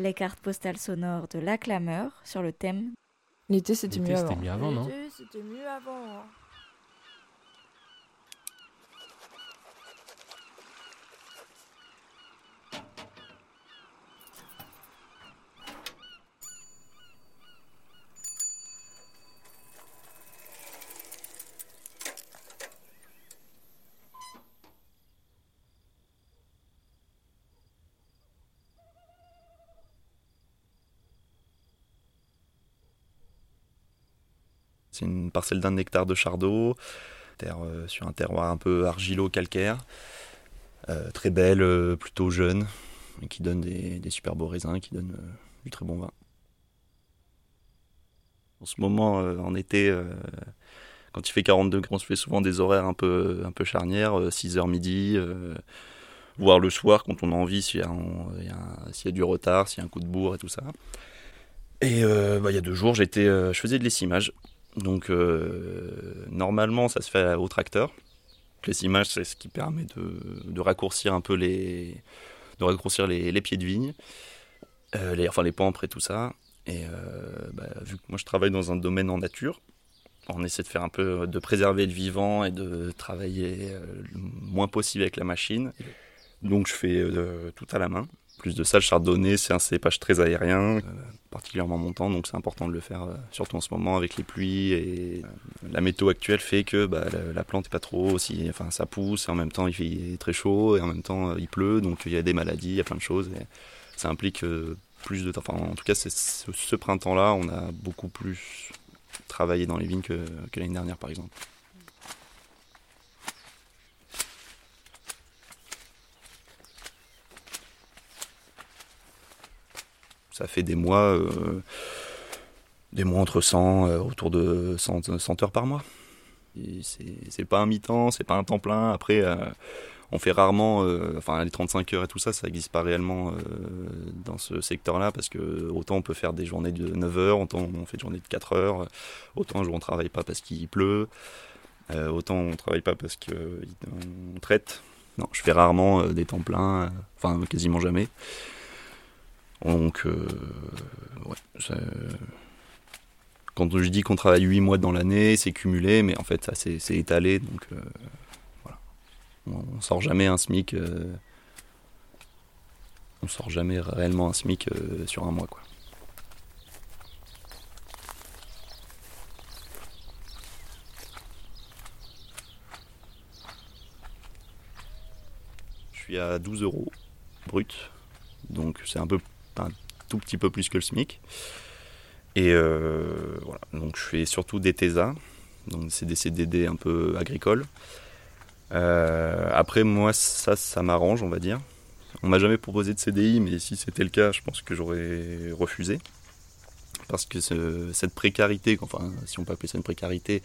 Les cartes postales sonores de La Clameur sur le thème L'été, c'était mieux L'été, avant. c'était mieux avant, non? L'été, C'était mieux avant. hein. C'est une parcelle d'un hectare de chardot, euh, sur un terroir un peu argilo-calcaire, euh, très belle, euh, plutôt jeune, et qui donne des, super beaux raisins, qui donne du très bon vin. En ce moment, en été, quand il fait 40 degrés, on se fait souvent des horaires un peu, un peu charnières, 6h midi, euh, voire le soir quand on a envie, s'il y, y a du retard, s'il y a un coup de bourre et tout ça. Et bah, il y a deux jours, j'étais, je faisais de l'essimage. Donc euh, normalement ça se fait au tracteur. L'essimage c'est ce qui permet de, raccourcir un peu les, de les, les pieds de vigne, euh, les, enfin les pampres et tout ça. Et euh, bah, vu que moi je travaille dans un domaine en nature, on essaie de faire un peu de préserver le vivant et de travailler le moins possible avec la machine. Donc je fais tout à la main. Plus de ça, le chardonnay, c'est un cépage très aérien, euh, particulièrement montant, donc c'est important de le faire, euh, surtout en ce moment avec les pluies. Et euh, la météo actuelle fait que bah, la, la plante est pas trop aussi, enfin ça pousse, et en même temps il fait très chaud, et en même temps il pleut, donc il y a des maladies, il y a plein de choses. Ça implique plus de temps. Enfin, en tout cas, ce, printemps-là, on a beaucoup plus travaillé dans les vignes que l'année dernière, par exemple. Ça fait des mois, euh, des mois entre 100, euh, autour de 100, 100 heures par mois. C'est pas un mi-temps, c'est pas un temps plein. Après, euh, on fait rarement, enfin les 35 heures et tout ça, ça n'existe pas réellement dans ce secteur-là parce que autant on peut faire des journées de 9 heures, autant on fait des journées de 4 heures, autant un jour on travaille pas parce qu'il pleut, autant on travaille pas parce qu'on traite. Non, je fais rarement des temps pleins, enfin quasiment jamais. Donc, euh, ouais, quand je dis qu'on travaille 8 mois dans l'année, c'est cumulé, mais en fait, ça c'est c'est étalé, donc euh, voilà. On, on sort jamais un SMIC. euh, on sort jamais réellement un SMIC euh, sur un mois, quoi. Je suis à 12 euros brut, donc c'est un peu un tout petit peu plus que le SMIC. Et euh, voilà, donc je fais surtout des TESA, donc c'est des CDD un peu agricoles. Euh, après, moi, ça, ça m'arrange, on va dire. On m'a jamais proposé de CDI, mais si c'était le cas, je pense que j'aurais refusé. Parce que ce- cette précarité, enfin, si on peut appeler ça une précarité,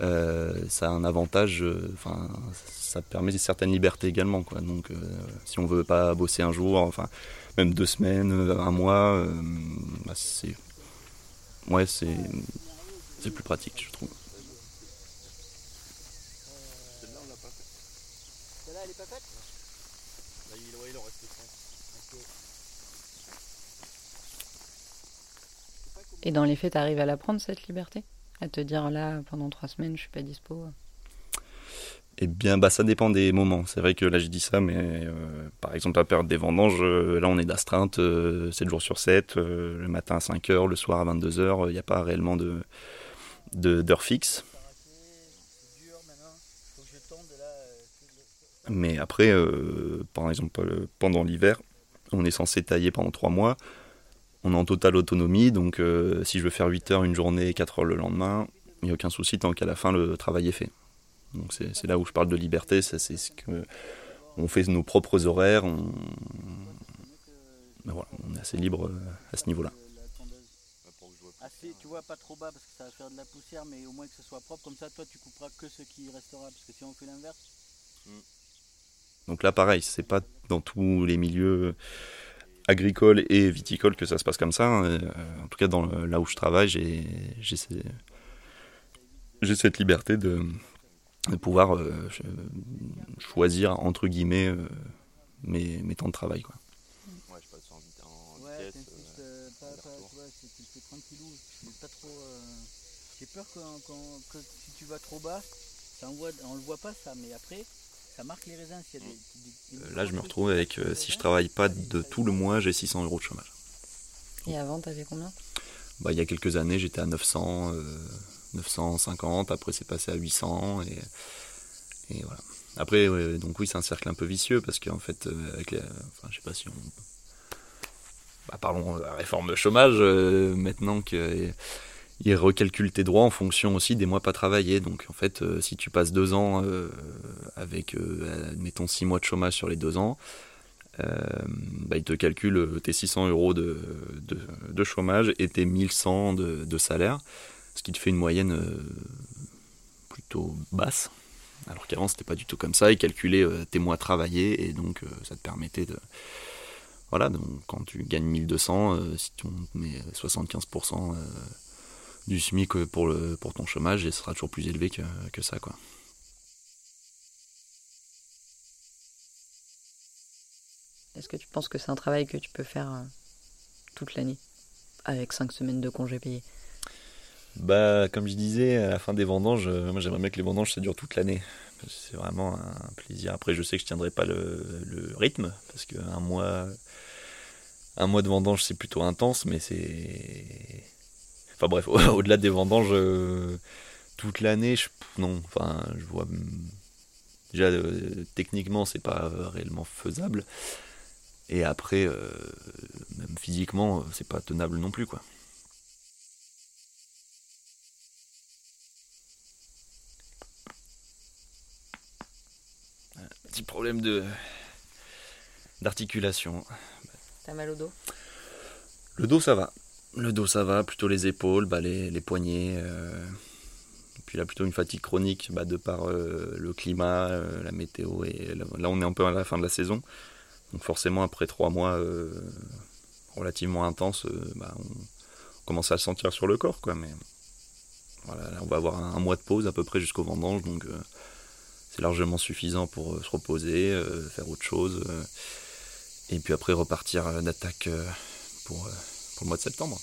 euh, ça a un avantage, euh, enfin, ça permet certaines libertés également, quoi. Donc, euh, si on veut pas bosser un jour, enfin, même deux semaines, un mois, euh, bah, c'est, ouais, c'est, c'est plus pratique, je trouve. Celle-là, elle est pas faite? Et dans les faits, t'arrives à la prendre, cette liberté? À te dire, là, pendant trois semaines, je suis pas dispo. Eh bien, bah, ça dépend des moments. C'est vrai que là, je dis ça, mais euh, par exemple, la période des vendanges, euh, là, on est d'astreinte euh, 7 jours sur 7, euh, le matin à 5 heures, le soir à 22 heures. Il n'y a pas réellement de, de, d'heure fixe. Mais après, par exemple, pendant l'hiver, on est censé tailler pendant 3 mois. On est en totale autonomie, donc euh, si je veux faire 8 heures une journée et 4 heures le lendemain, il n'y a aucun souci tant qu'à la fin le travail est fait. Donc c'est là où je parle de liberté, ça, c'est ce que on fait nos propres horaires, on, ben voilà, on est assez libre euh, à ce niveau-là. Assez, tu vois, pas trop bas parce que ça va faire de la poussière, mais au moins que ce soit propre. Comme ça, toi, tu couperas que ce qui restera. Parce que si on fait l'inverse, Donc là, pareil, c'est pas dans tous les milieux agricoles et viticoles que ça se passe comme ça. hein. Euh, En tout cas, dans le- là où je travaille, j'ai j'ai ces- j'ai cette liberté de, de pouvoir euh, ch- choisir entre guillemets euh, mes, mes temps de travail. Quoi. ouais, t'as une tu le fais tranquillou. Pas trop. euh, J'ai peur que, quand- que si tu vas trop bas, ça envoie, on le voit pas ça, mais après, ça marque les raisins. S'il y a des, des- des Euh, Là, je me retrouve avec, euh, si je travaille pas de tout le mois, j'ai 600 euros de chômage. Et avant, t'avais combien? Bah, il y a quelques années, j'étais à 900, euh, 950, après c'est passé à 800, et, et voilà. Après, ouais, donc oui, c'est un cercle un peu vicieux, parce qu'en fait, euh, avec les, enfin, je sais pas si on... Bah, parlons de la réforme chômage, euh, maintenant que ils recalculent tes droits en fonction aussi des mois pas travaillés. Donc en fait, euh, si tu passes deux ans euh, avec, euh, admettons, six mois de chômage sur les deux ans, bah, ils te calculent tes 600 euros de, de, chômage et tes 1100 de, salaire, ce qui te fait une moyenne plutôt basse. Alors qu'avant, c'était pas du tout comme ça. Ils calculaient tes mois travaillés et donc ça te permettait de. Voilà, donc quand tu gagnes 1200, euh, si tu mets 75% euh, du SMIC pour, le, pour ton chômage, il sera toujours plus élevé que, que ça, quoi. Est-ce que tu penses que c'est un travail que tu peux faire euh, toute l'année Avec 5 semaines de congés payés? Bah, comme je disais, à la fin des vendanges, euh, moi j'aimerais bien que les vendanges ça dure toute l'année. C'est vraiment un plaisir. Après, je sais que je tiendrai pas le, le rythme parce qu'un mois, un mois de vendange c'est plutôt intense, mais c'est. Enfin bref, au-delà des vendanges, euh, toute l'année, je... non. Enfin, je vois. Déjà, euh, techniquement, c'est pas euh, réellement faisable. Et après, euh, même physiquement, c'est pas tenable non plus, quoi. Petit problème de d'articulation. T'as mal au dos? Le dos ça va. Le dos ça va, plutôt les épaules, bah, les, poignets. euh, puis là plutôt une fatigue chronique bah, de par euh, le climat, euh, la météo. Et là, on est un peu à la fin de la saison. Donc forcément après trois mois relativement intenses, bah, on, commence à le sentir sur le corps. Quoi, mais voilà, là, on va avoir un, un mois de pause à peu près jusqu'au vendange. Donc c'est largement suffisant pour se reposer, faire autre chose. et puis après repartir euh, pour, pour le mois de septembre.